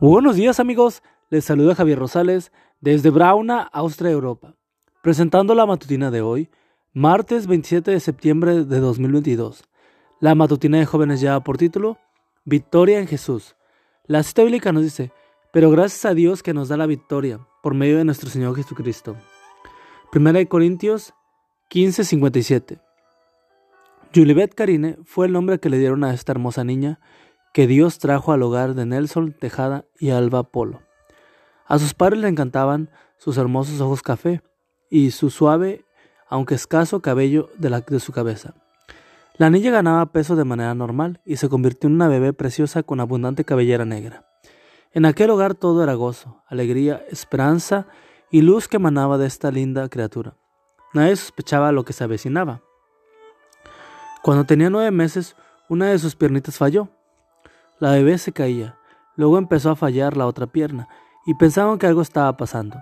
Buenos días amigos, les saluda Javier Rosales desde Brauna, Austria, Europa, presentando la matutina de hoy, martes 27 de septiembre de 2022. La matutina de jóvenes lleva por título Victoria en Jesús. La cita bíblica nos dice, pero gracias a Dios que nos da la victoria por medio de nuestro Señor Jesucristo. Primera de Corintios 15:57. Julibet Karine fue el nombre que le dieron a esta hermosa niña que Dios trajo al hogar de Nelson Tejada y Alba Polo. A sus padres le encantaban sus hermosos ojos café y su suave, aunque escaso, cabello de, la, de su cabeza. La niña ganaba peso de manera normal y se convirtió en una bebé preciosa con abundante cabellera negra. En aquel hogar todo era gozo, alegría, esperanza y luz que emanaba de esta linda criatura. Nadie sospechaba lo que se avecinaba. Cuando tenía nueve meses, una de sus piernitas falló la bebé se caía, luego empezó a fallar la otra pierna y pensaban que algo estaba pasando.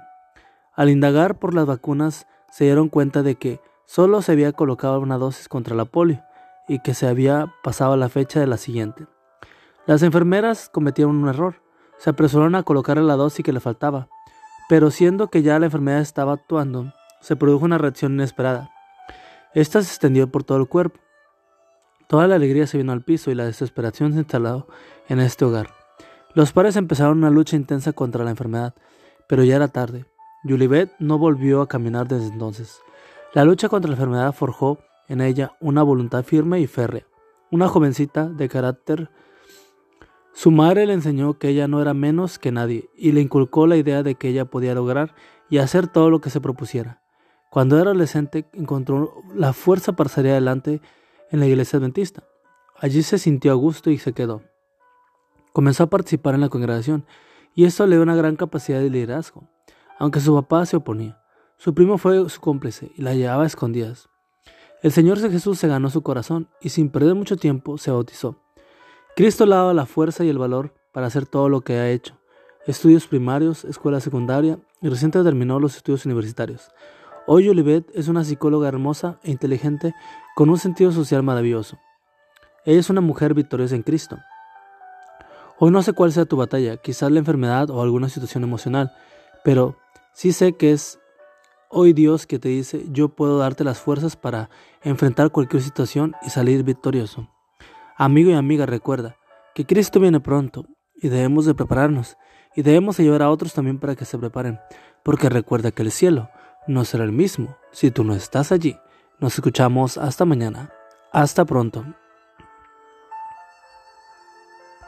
Al indagar por las vacunas se dieron cuenta de que solo se había colocado una dosis contra la polio y que se había pasado la fecha de la siguiente. Las enfermeras cometieron un error, se apresuraron a colocarle la dosis que le faltaba, pero siendo que ya la enfermedad estaba actuando, se produjo una reacción inesperada. Esta se extendió por todo el cuerpo Toda la alegría se vino al piso y la desesperación se instaló en este hogar. Los padres empezaron una lucha intensa contra la enfermedad, pero ya era tarde. Julibet no volvió a caminar desde entonces. La lucha contra la enfermedad forjó en ella una voluntad firme y férrea. Una jovencita de carácter. Su madre le enseñó que ella no era menos que nadie y le inculcó la idea de que ella podía lograr y hacer todo lo que se propusiera. Cuando era adolescente encontró la fuerza para salir adelante en la iglesia adventista. Allí se sintió a gusto y se quedó. Comenzó a participar en la congregación y esto le dio una gran capacidad de liderazgo, aunque su papá se oponía. Su primo fue su cómplice y la llevaba a escondidas. El Señor Jesús se ganó su corazón y sin perder mucho tiempo se bautizó. Cristo le daba la fuerza y el valor para hacer todo lo que ha hecho. Estudios primarios, escuela secundaria y recientemente terminó los estudios universitarios. Hoy Olivet es una psicóloga hermosa e inteligente con un sentido social maravilloso. Ella es una mujer victoriosa en Cristo. Hoy no sé cuál sea tu batalla, quizás la enfermedad o alguna situación emocional, pero sí sé que es hoy Dios que te dice, yo puedo darte las fuerzas para enfrentar cualquier situación y salir victorioso. Amigo y amiga, recuerda que Cristo viene pronto y debemos de prepararnos y debemos ayudar a otros también para que se preparen, porque recuerda que el cielo no será el mismo si tú no estás allí. Nos escuchamos hasta mañana. Hasta pronto.